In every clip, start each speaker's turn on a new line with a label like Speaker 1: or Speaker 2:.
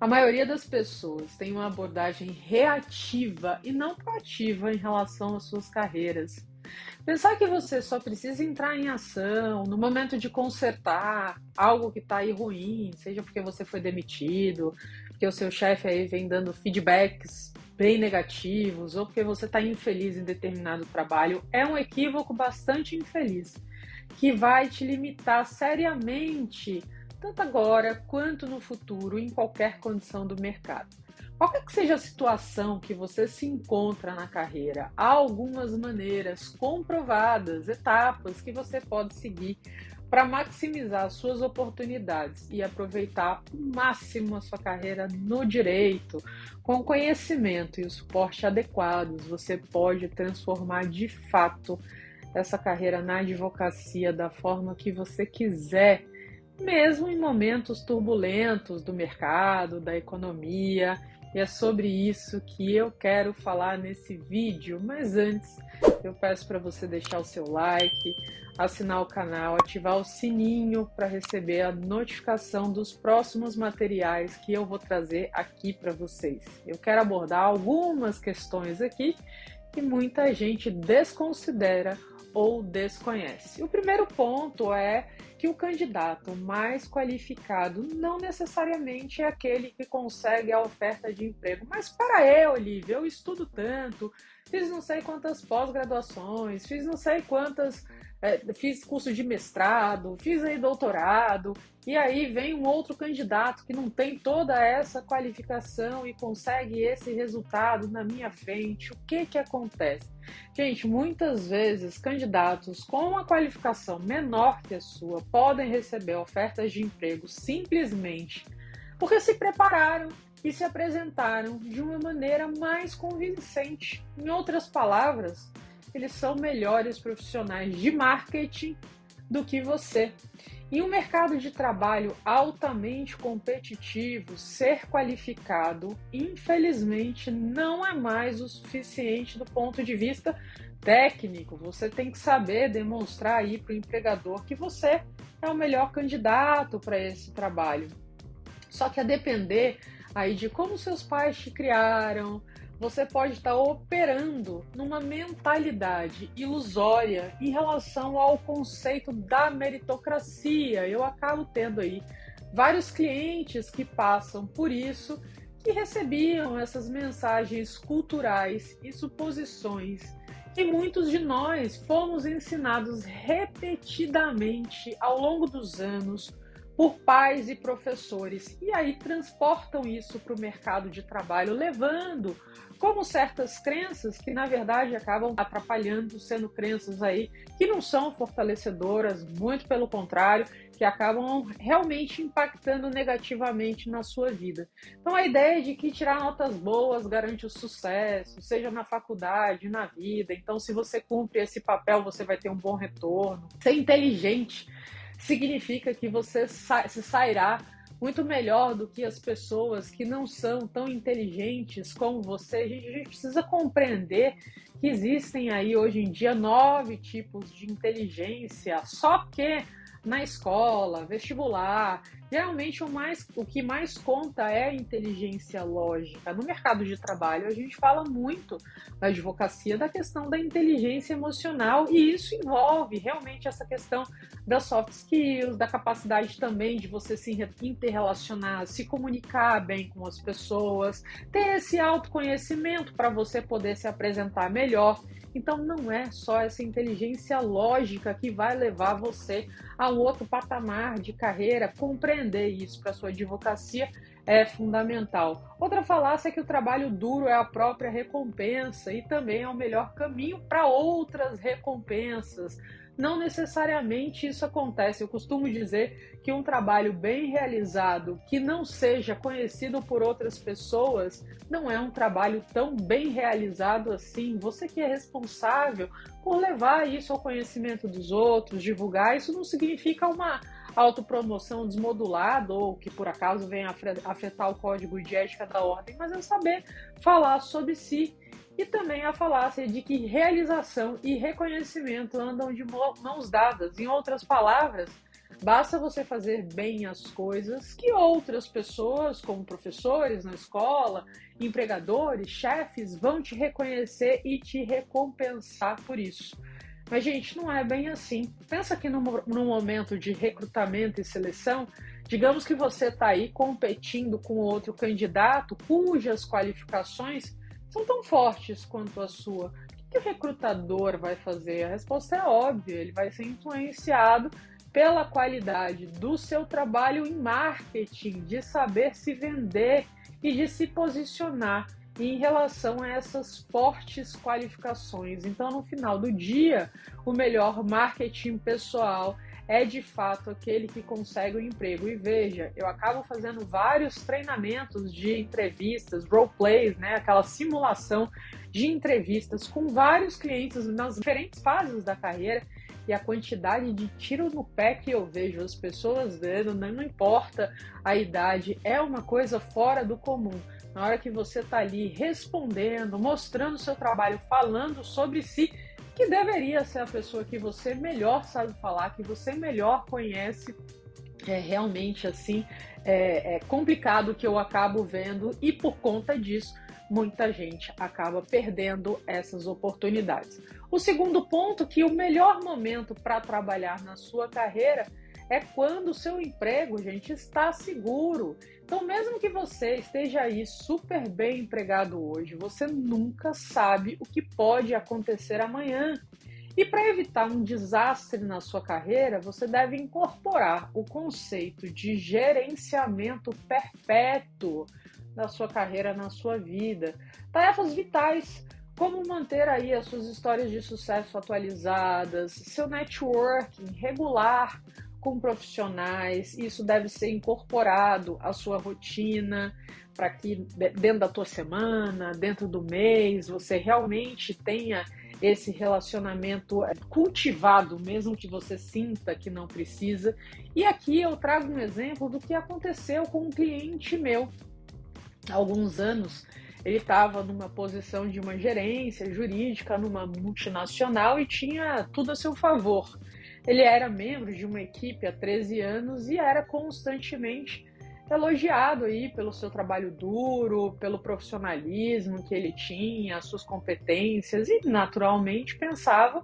Speaker 1: A maioria das pessoas tem uma abordagem reativa e não proativa em relação às suas carreiras. Pensar que você só precisa entrar em ação no momento de consertar algo que está aí ruim, seja porque você foi demitido, porque o seu chefe aí vem dando feedbacks bem negativos, ou porque você está infeliz em determinado trabalho, é um equívoco bastante infeliz, que vai te limitar seriamente, tanto agora quanto no futuro, em qualquer condição do mercado. Qualquer que seja a situação que você se encontra na carreira, há algumas maneiras comprovadas, etapas que você pode seguir para maximizar suas oportunidades e aproveitar o máximo a sua carreira no direito. Com conhecimento e o suporte adequados, você pode transformar de fato essa carreira na advocacia da forma que você quiser, mesmo em momentos turbulentos do mercado, da economia e é sobre isso que eu quero falar nesse vídeo. Mas antes, eu peço para você deixar o seu like, assinar o canal, ativar o sininho para receber a notificação dos próximos materiais que eu vou trazer aqui para vocês. Eu quero abordar algumas questões aqui que muita gente desconsidera ou desconhece. O primeiro ponto é que o candidato mais qualificado não necessariamente é aquele que consegue a oferta de emprego. Mas para eu, Olivia, eu estudo tanto, fiz não sei quantas pós-graduações, fiz não sei quantas é, fiz curso de mestrado, fiz aí doutorado, e aí vem um outro candidato que não tem toda essa qualificação e consegue esse resultado na minha frente. O que que acontece? Gente, muitas vezes candidatos com uma qualificação menor que a sua podem receber ofertas de emprego simplesmente porque se prepararam e se apresentaram de uma maneira mais convincente. Em outras palavras, eles são melhores profissionais de marketing do que você. Em um mercado de trabalho altamente competitivo, ser qualificado, infelizmente, não é mais o suficiente do ponto de vista técnico. Você tem que saber demonstrar aí para o empregador que você é o melhor candidato para esse trabalho. Só que a depender aí de como seus pais te criaram, você pode estar operando numa mentalidade ilusória em relação ao conceito da meritocracia. Eu acabo tendo aí vários clientes que passam por isso, que recebiam essas mensagens culturais e suposições que muitos de nós fomos ensinados repetidamente ao longo dos anos por pais e professores. E aí transportam isso para o mercado de trabalho, levando como certas crenças que na verdade acabam atrapalhando, sendo crenças aí que não são fortalecedoras, muito pelo contrário, que acabam realmente impactando negativamente na sua vida. Então a ideia de que tirar notas boas garante o sucesso, seja na faculdade, na vida. Então se você cumpre esse papel, você vai ter um bom retorno. Ser inteligente significa que você se sairá muito melhor do que as pessoas que não são tão inteligentes como você. A gente, a gente precisa compreender que existem aí hoje em dia nove tipos de inteligência, só que na escola, vestibular. Geralmente o, mais, o que mais conta é a inteligência lógica. No mercado de trabalho, a gente fala muito na advocacia da questão da inteligência emocional, e isso envolve realmente essa questão das soft skills, da capacidade também de você se interrelacionar, se comunicar bem com as pessoas, ter esse autoconhecimento para você poder se apresentar melhor. Então não é só essa inteligência lógica que vai levar você a um outro patamar de carreira. Compreender isso para sua advocacia é fundamental. Outra falácia é que o trabalho duro é a própria recompensa e também é o melhor caminho para outras recompensas. Não necessariamente isso acontece. Eu costumo dizer que um trabalho bem realizado, que não seja conhecido por outras pessoas, não é um trabalho tão bem realizado assim. Você que é responsável por levar isso ao conhecimento dos outros, divulgar, isso não significa uma autopromoção desmodulada ou que por acaso venha afetar o código de ética da ordem, mas é saber falar sobre si e também a falácia de que realização e reconhecimento andam de mãos dadas. Em outras palavras, Basta você fazer bem as coisas que outras pessoas, como professores na escola, empregadores, chefes, vão te reconhecer e te recompensar por isso. Mas, gente, não é bem assim. Pensa que no momento de recrutamento e seleção, digamos que você está aí competindo com outro candidato cujas qualificações são tão fortes quanto a sua. O que o recrutador vai fazer? A resposta é óbvia, ele vai ser influenciado pela qualidade do seu trabalho em marketing, de saber se vender e de se posicionar em relação a essas fortes qualificações. Então, no final do dia, o melhor marketing pessoal é de fato aquele que consegue o emprego. E veja, eu acabo fazendo vários treinamentos de entrevistas, role plays, né, aquela simulação de entrevistas com vários clientes nas diferentes fases da carreira e a quantidade de tiro no pé que eu vejo as pessoas dando, não importa a idade, é uma coisa fora do comum. Na hora que você está ali respondendo, mostrando o seu trabalho, falando sobre si, que deveria ser a pessoa que você melhor sabe falar, que você melhor conhece, é realmente assim é, é complicado que eu acabo vendo e por conta disso muita gente acaba perdendo essas oportunidades. O segundo ponto que o melhor momento para trabalhar na sua carreira é quando o seu emprego, gente, está seguro. Então, mesmo que você esteja aí super bem empregado hoje, você nunca sabe o que pode acontecer amanhã. E para evitar um desastre na sua carreira, você deve incorporar o conceito de gerenciamento perpétuo da sua carreira na sua vida. Tarefas vitais, como manter aí as suas histórias de sucesso atualizadas, seu networking regular, com profissionais, isso deve ser incorporado à sua rotina, para que dentro da tua semana, dentro do mês, você realmente tenha esse relacionamento é, cultivado, mesmo que você sinta que não precisa. E aqui eu trago um exemplo do que aconteceu com um cliente meu. Há alguns anos, ele estava numa posição de uma gerência jurídica numa multinacional e tinha tudo a seu favor. Ele era membro de uma equipe há 13 anos e era constantemente elogiado aí pelo seu trabalho duro, pelo profissionalismo que ele tinha, as suas competências e naturalmente pensava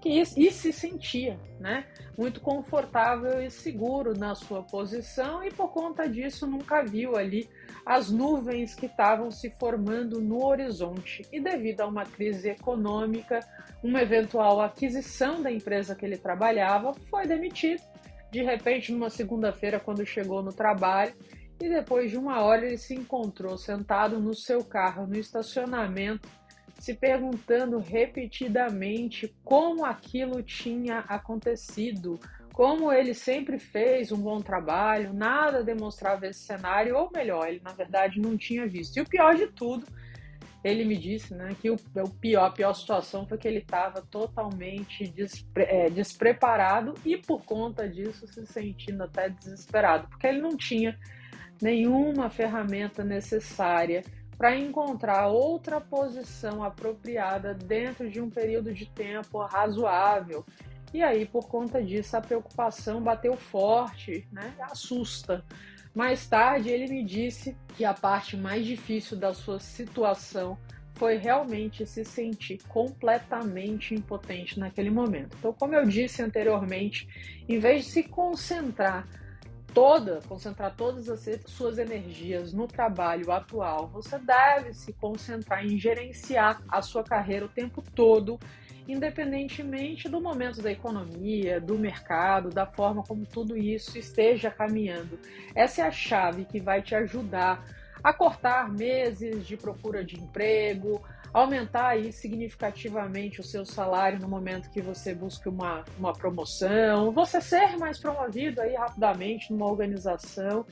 Speaker 1: que e se sentia, né, muito confortável e seguro na sua posição e por conta disso nunca viu ali as nuvens que estavam se formando no horizonte. E devido a uma crise econômica, uma eventual aquisição da empresa que ele trabalhava, foi demitido. De repente, numa segunda-feira, quando chegou no trabalho, e depois de uma hora ele se encontrou sentado no seu carro no estacionamento, se perguntando repetidamente como aquilo tinha acontecido, como ele sempre fez um bom trabalho, nada demonstrava esse cenário, ou melhor, ele na verdade não tinha visto. E o pior de tudo, ele me disse né, que o, o pior, a pior situação foi que ele estava totalmente despre, é, despreparado e por conta disso se sentindo até desesperado, porque ele não tinha nenhuma ferramenta necessária para encontrar outra posição apropriada dentro de um período de tempo razoável e aí, por conta disso, a preocupação bateu forte, né? Assusta. Mais tarde, ele me disse que a parte mais difícil da sua situação foi realmente se sentir completamente impotente naquele momento. Então, como eu disse anteriormente, em vez de se concentrar toda, concentrar todas as suas energias no trabalho atual, você deve se concentrar em gerenciar a sua carreira o tempo todo independentemente do momento da economia, do mercado, da forma como tudo isso esteja caminhando. Essa é a chave que vai te ajudar a cortar meses de procura de emprego, aumentar aí significativamente o seu salário no momento que você busca uma, uma promoção, você ser mais promovido aí rapidamente numa organização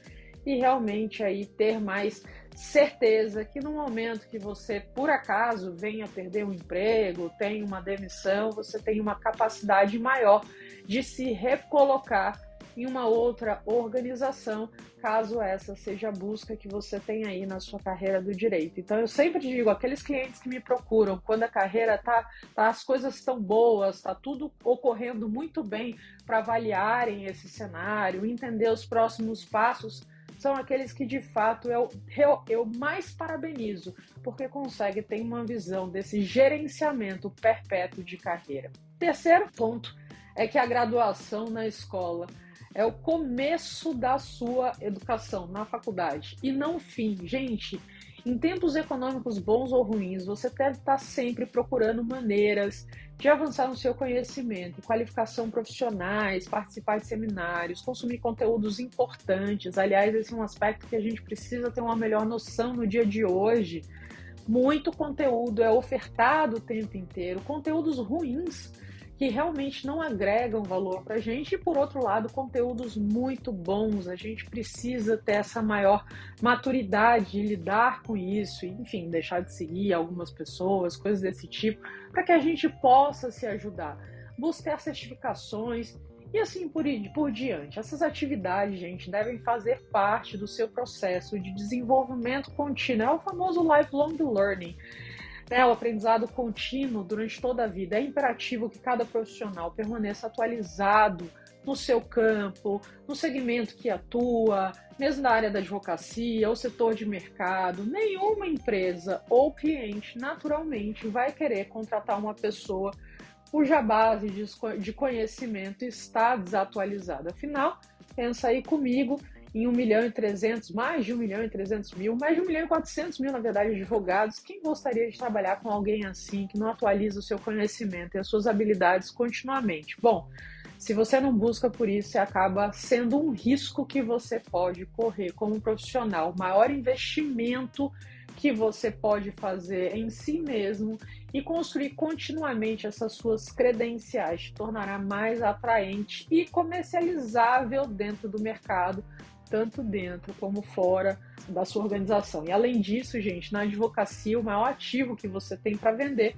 Speaker 1: e realmente aí ter mais certeza que no momento que você, por acaso, venha perder um emprego, tenha uma demissão, você tem uma capacidade maior de se recolocar em uma outra organização, caso essa seja a busca que você tem aí na sua carreira do direito. Então eu sempre digo, aqueles clientes que me procuram quando a carreira tá, tá as coisas estão boas, tá tudo ocorrendo muito bem para avaliarem esse cenário, entender os próximos passos, são aqueles que de fato eu, eu, eu mais parabenizo, porque consegue ter uma visão desse gerenciamento perpétuo de carreira. Terceiro ponto é que a graduação na escola é o começo da sua educação na faculdade e não o fim. Gente, em tempos econômicos bons ou ruins, você deve estar sempre procurando maneiras de avançar no seu conhecimento, qualificação profissionais, participar de seminários, consumir conteúdos importantes. Aliás, esse é um aspecto que a gente precisa ter uma melhor noção no dia de hoje. Muito conteúdo é ofertado o tempo inteiro, conteúdos ruins que realmente não agregam valor para a gente, e por outro lado, conteúdos muito bons. A gente precisa ter essa maior maturidade de lidar com isso, enfim, deixar de seguir algumas pessoas, coisas desse tipo, para que a gente possa se ajudar. Buscar certificações e assim por, por diante. Essas atividades, gente, devem fazer parte do seu processo de desenvolvimento contínuo. É o famoso lifelong learning né, o aprendizado contínuo durante toda a vida. É imperativo que cada profissional permaneça atualizado no seu campo, no segmento que atua, mesmo na área da advocacia ou setor de mercado. Nenhuma empresa ou cliente, naturalmente, vai querer contratar uma pessoa cuja base de conhecimento está desatualizada. Afinal, pensa aí comigo em 1 milhão e 300, mais de 1 milhão e 300 mil, mais de 1 milhão e 400 mil, na verdade, advogados. Quem gostaria de trabalhar com alguém assim, que não atualiza o seu conhecimento e as suas habilidades continuamente? Bom, se você não busca por isso, acaba sendo um risco que você pode correr como profissional. O maior investimento que você pode fazer em si mesmo e construir continuamente essas suas credenciais te tornará mais atraente e comercializável dentro do mercado tanto dentro como fora da sua organização. E além disso, gente, na advocacia, o maior ativo que você tem para vender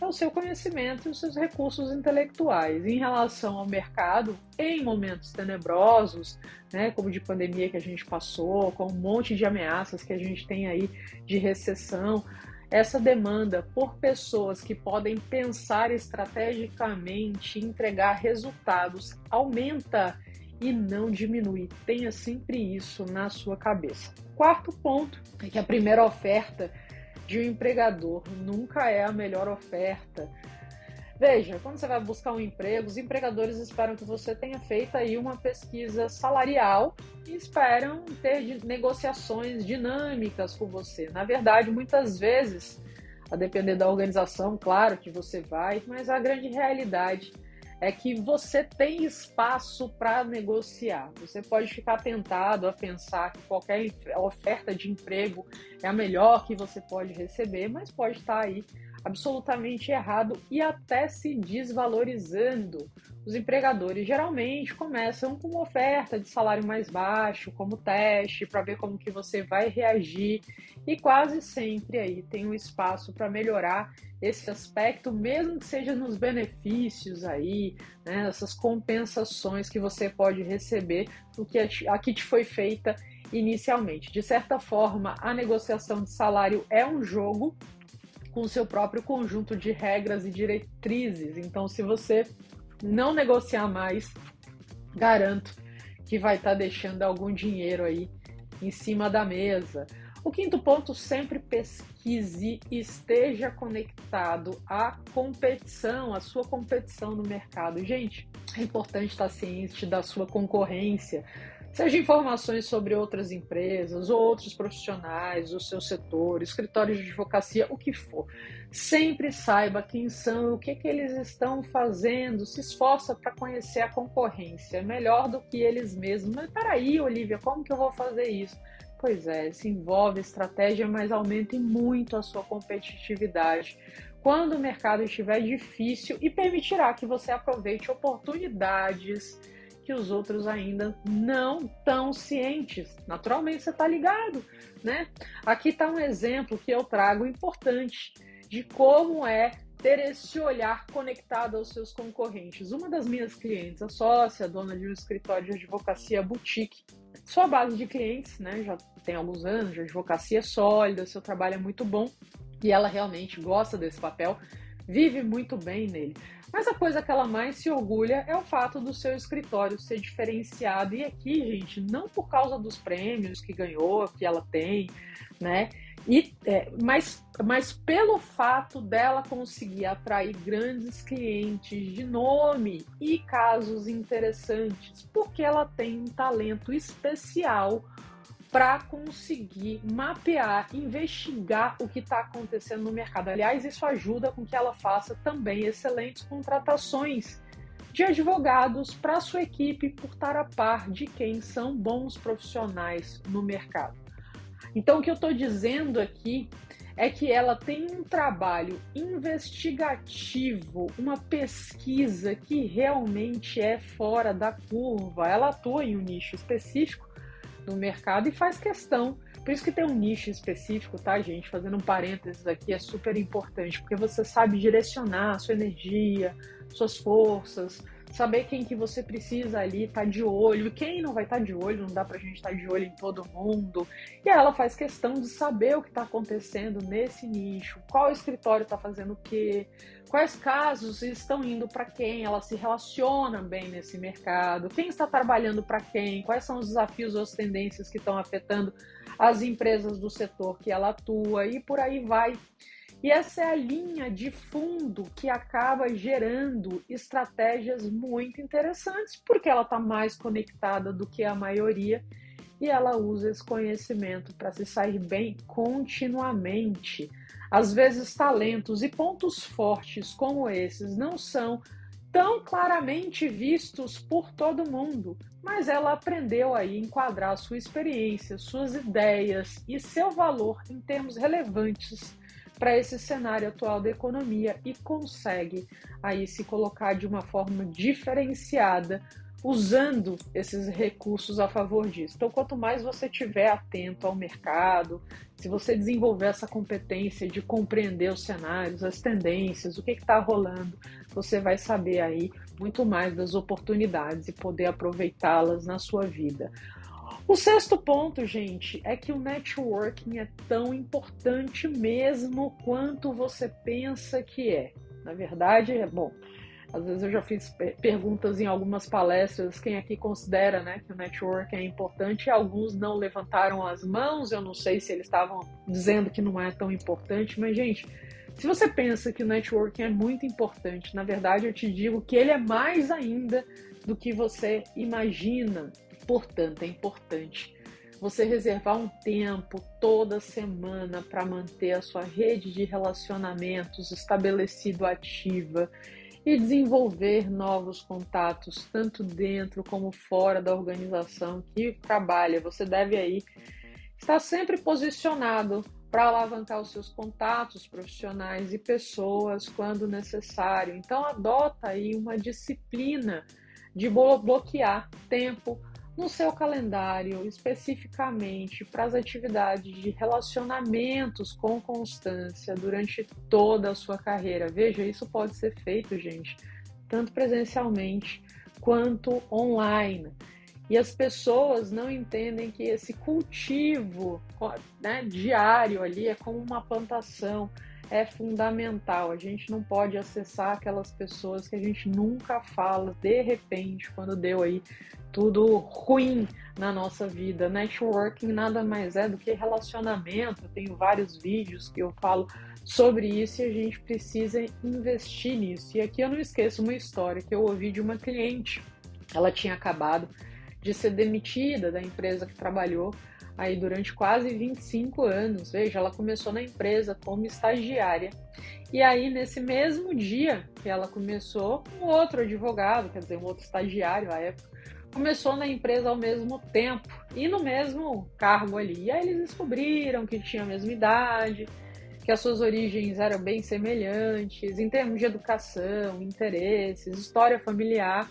Speaker 1: é o seu conhecimento e os seus recursos intelectuais. Em relação ao mercado, em momentos tenebrosos, né, como de pandemia que a gente passou, com um monte de ameaças que a gente tem aí de recessão, essa demanda por pessoas que podem pensar estrategicamente, entregar resultados, aumenta e não diminui. Tenha sempre isso na sua cabeça. Quarto ponto é que a primeira oferta de um empregador nunca é a melhor oferta. Veja, quando você vai buscar um emprego, os empregadores esperam que você tenha feito aí uma pesquisa salarial e esperam ter negociações dinâmicas com você. Na verdade, muitas vezes, a depender da organização, claro que você vai, mas a grande realidade é que você tem espaço para negociar. Você pode ficar tentado a pensar que qualquer oferta de emprego é a melhor que você pode receber, mas pode estar aí absolutamente errado e até se desvalorizando. Os empregadores geralmente começam com uma oferta de salário mais baixo, como teste, para ver como que você vai reagir e quase sempre aí tem um espaço para melhorar esse aspecto, mesmo que seja nos benefícios aí, né, essas compensações que você pode receber do que aqui te foi feita inicialmente. De certa forma, a negociação de salário é um jogo com seu próprio conjunto de regras e diretrizes. Então, se você não negociar mais, garanto que vai estar tá deixando algum dinheiro aí em cima da mesa. O quinto ponto, sempre pesquise e esteja conectado à competição, à sua competição no mercado. Gente, é importante estar ciente da sua concorrência, seja informações sobre outras empresas ou outros profissionais do seu setor, escritórios de advocacia, o que for. Sempre saiba quem são, o que, que eles estão fazendo, se esforça para conhecer a concorrência, é melhor do que eles mesmos. Mas peraí, Olivia, como que eu vou fazer isso? Pois é, se envolve estratégia, mas aumente muito a sua competitividade quando o mercado estiver difícil e permitirá que você aproveite oportunidades que os outros ainda não estão cientes. Naturalmente você está ligado, né? Aqui está um exemplo que eu trago importante de como é ter esse olhar conectado aos seus concorrentes. Uma das minhas clientes, a sócia, dona de um escritório de advocacia boutique, sua base de clientes, né, já tem alguns anos de advocacia sólida, seu trabalho é muito bom e ela realmente gosta desse papel, vive muito bem nele. Mas a coisa que ela mais se orgulha é o fato do seu escritório ser diferenciado. E aqui, gente, não por causa dos prêmios que ganhou, que ela tem, né? E, é, mas, mas pelo fato dela conseguir atrair grandes clientes de nome e casos interessantes, porque ela tem um talento especial para conseguir mapear, investigar o que está acontecendo no mercado. Aliás, isso ajuda com que ela faça também excelentes contratações de advogados para sua equipe por estar a par de quem são bons profissionais no mercado. Então, o que eu estou dizendo aqui é que ela tem um trabalho investigativo, uma pesquisa que realmente é fora da curva. Ela atua em um nicho específico no mercado e faz questão. Por isso que tem um nicho específico, tá, gente? Fazendo um parênteses aqui, é super importante, porque você sabe direcionar a sua energia, suas forças, saber quem que você precisa ali, tá de olho, quem não vai estar tá de olho, não dá pra gente estar tá de olho em todo mundo. E ela faz questão de saber o que está acontecendo nesse nicho, qual escritório está fazendo o quê, quais casos estão indo para quem, ela se relaciona bem nesse mercado, quem está trabalhando para quem, quais são os desafios ou as tendências que estão afetando as empresas do setor que ela atua e por aí vai. E essa é a linha de fundo que acaba gerando estratégias muito interessantes, porque ela está mais conectada do que a maioria e ela usa esse conhecimento para se sair bem continuamente. Às vezes, talentos e pontos fortes como esses não são tão claramente vistos por todo mundo, mas ela aprendeu a enquadrar sua experiência, suas ideias e seu valor em termos relevantes para esse cenário atual da economia e consegue aí se colocar de uma forma diferenciada usando esses recursos a favor disso. Então, quanto mais você estiver atento ao mercado, se você desenvolver essa competência de compreender os cenários, as tendências, o que está rolando, você vai saber aí muito mais das oportunidades e poder aproveitá-las na sua vida. O sexto ponto, gente, é que o networking é tão importante mesmo quanto você pensa que é. Na verdade, é bom. Às vezes eu já fiz perguntas em algumas palestras, quem aqui considera né, que o networking é importante, alguns não levantaram as mãos, eu não sei se eles estavam dizendo que não é tão importante, mas, gente, se você pensa que o networking é muito importante, na verdade eu te digo que ele é mais ainda do que você imagina. Portanto, é importante você reservar um tempo toda semana para manter a sua rede de relacionamentos estabelecido ativa e desenvolver novos contatos, tanto dentro como fora da organização que trabalha. Você deve aí estar sempre posicionado para alavancar os seus contatos profissionais e pessoas quando necessário. Então adota aí uma disciplina de bloquear tempo no seu calendário especificamente para as atividades de relacionamentos com constância durante toda a sua carreira. Veja, isso pode ser feito, gente, tanto presencialmente quanto online. E as pessoas não entendem que esse cultivo né, diário ali é como uma plantação é fundamental. A gente não pode acessar aquelas pessoas que a gente nunca fala de repente, quando deu aí tudo ruim na nossa vida. Networking nada mais é do que relacionamento. Eu tenho vários vídeos que eu falo sobre isso e a gente precisa investir nisso. E aqui eu não esqueço uma história que eu ouvi de uma cliente. Ela tinha acabado de ser demitida da empresa que trabalhou aí durante quase 25 anos. Veja, ela começou na empresa como estagiária. E aí, nesse mesmo dia que ela começou, um outro advogado, quer dizer, um outro estagiário à época, começou na empresa ao mesmo tempo e no mesmo cargo ali. E aí eles descobriram que tinha a mesma idade, que as suas origens eram bem semelhantes em termos de educação, interesses, história familiar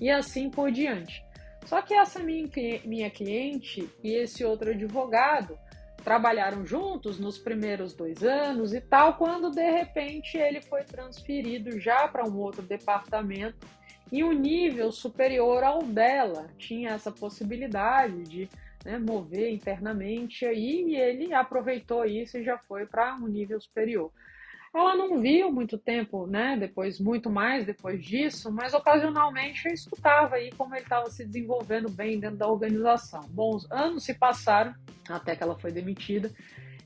Speaker 1: e assim por diante. Só que essa minha, minha cliente e esse outro advogado trabalharam juntos nos primeiros dois anos e tal, quando de repente ele foi transferido já para um outro departamento e um nível superior ao dela. Tinha essa possibilidade de né, mover internamente aí e ele aproveitou isso e já foi para um nível superior. Ela não viu muito tempo, né? Depois, muito mais depois disso, mas ocasionalmente eu escutava aí como ele estava se desenvolvendo bem dentro da organização. Bons anos se passaram até que ela foi demitida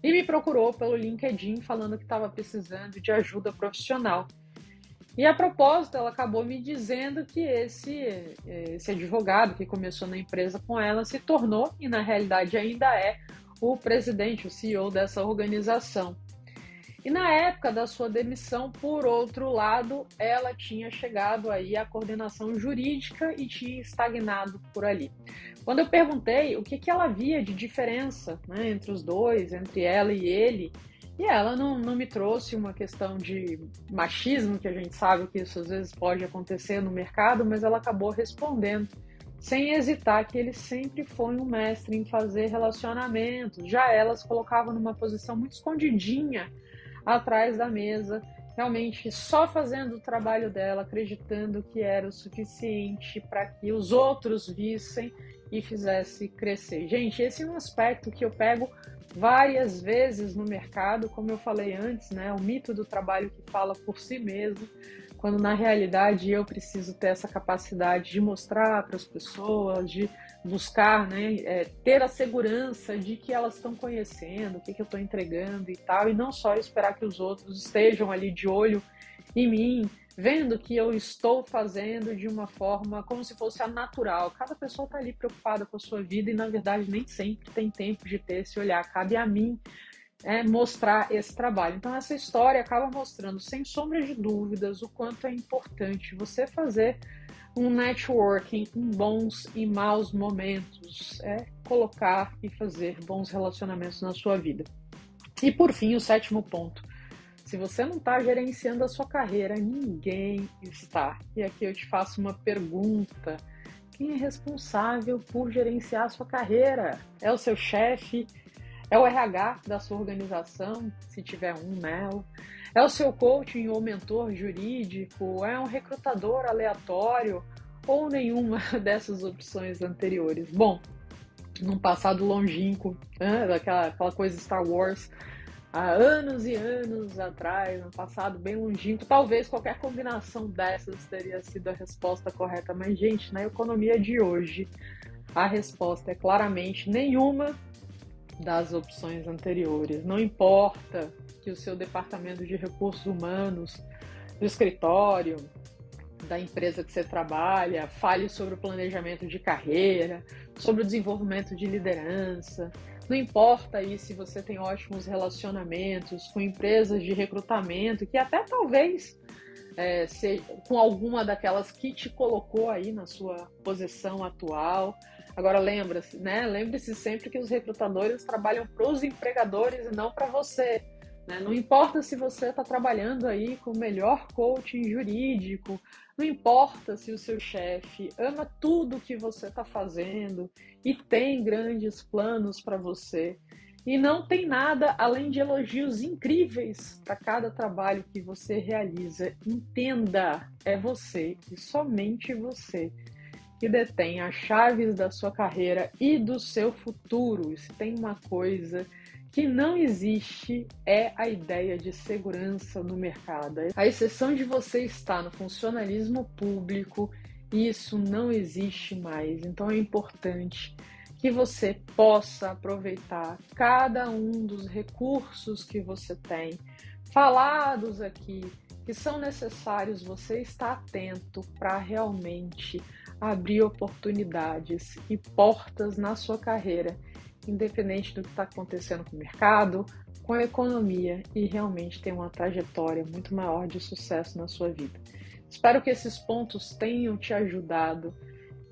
Speaker 1: e me procurou pelo LinkedIn falando que estava precisando de ajuda profissional. E a propósito, ela acabou me dizendo que esse, esse advogado que começou na empresa com ela se tornou, e na realidade ainda é, o presidente, o CEO dessa organização. E na época da sua demissão, por outro lado, ela tinha chegado aí à coordenação jurídica e tinha estagnado por ali. Quando eu perguntei o que, que ela via de diferença né, entre os dois, entre ela e ele, e ela não, não me trouxe uma questão de machismo, que a gente sabe que isso às vezes pode acontecer no mercado, mas ela acabou respondendo sem hesitar que ele sempre foi um mestre em fazer relacionamentos. Já elas colocavam numa posição muito escondidinha atrás da mesa, realmente só fazendo o trabalho dela, acreditando que era o suficiente para que os outros vissem e fizesse crescer. Gente, esse é um aspecto que eu pego várias vezes no mercado, como eu falei antes, né? O mito do trabalho que fala por si mesmo quando na realidade eu preciso ter essa capacidade de mostrar para as pessoas, de buscar, né, é, ter a segurança de que elas estão conhecendo, o que, que eu estou entregando e tal, e não só esperar que os outros estejam ali de olho em mim, vendo que eu estou fazendo de uma forma como se fosse a natural. Cada pessoa está ali preocupada com a sua vida e, na verdade, nem sempre tem tempo de ter esse olhar. Cabe a mim é, mostrar esse trabalho. Então, essa história acaba mostrando, sem sombra de dúvidas, o quanto é importante você fazer um networking em bons e maus momentos, é colocar e fazer bons relacionamentos na sua vida. E por fim, o sétimo ponto. Se você não está gerenciando a sua carreira, ninguém está. E aqui eu te faço uma pergunta. Quem é responsável por gerenciar a sua carreira? É o seu chefe? É o RH da sua organização, se tiver um nela. É o seu coaching ou mentor jurídico? É um recrutador aleatório? Ou nenhuma dessas opções anteriores? Bom, num passado longínquo, né, daquela aquela coisa Star Wars, há anos e anos atrás, no passado bem longínquo, talvez qualquer combinação dessas teria sido a resposta correta. Mas, gente, na economia de hoje, a resposta é claramente nenhuma das opções anteriores. Não importa que o seu departamento de recursos humanos, do escritório, da empresa que você trabalha, fale sobre o planejamento de carreira, sobre o desenvolvimento de liderança. Não importa aí se você tem ótimos relacionamentos com empresas de recrutamento, que até talvez é, com alguma daquelas que te colocou aí na sua posição atual. Agora lembra-se, né? Lembre-se sempre que os recrutadores trabalham para os empregadores e não para você. Né? Não importa se você está trabalhando aí com o melhor coaching jurídico, não importa se o seu chefe ama tudo que você está fazendo e tem grandes planos para você. E não tem nada além de elogios incríveis para cada trabalho que você realiza. Entenda, é você e somente você que detém as chaves da sua carreira e do seu futuro. E se tem uma coisa que não existe é a ideia de segurança no mercado. A exceção de você estar no funcionalismo público, isso não existe mais. Então é importante que você possa aproveitar cada um dos recursos que você tem falados aqui, que são necessários você estar atento para realmente abrir oportunidades e portas na sua carreira, independente do que está acontecendo com o mercado, com a economia e realmente ter uma trajetória muito maior de sucesso na sua vida. Espero que esses pontos tenham te ajudado.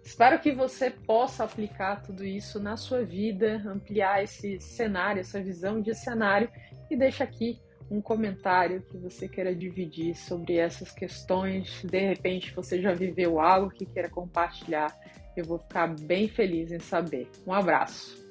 Speaker 1: Espero que você possa aplicar tudo isso na sua vida, ampliar esse cenário, essa visão de cenário e deixa aqui um comentário que você queira dividir sobre essas questões. De repente você já viveu algo que queira compartilhar. Eu vou ficar bem feliz em saber. Um abraço.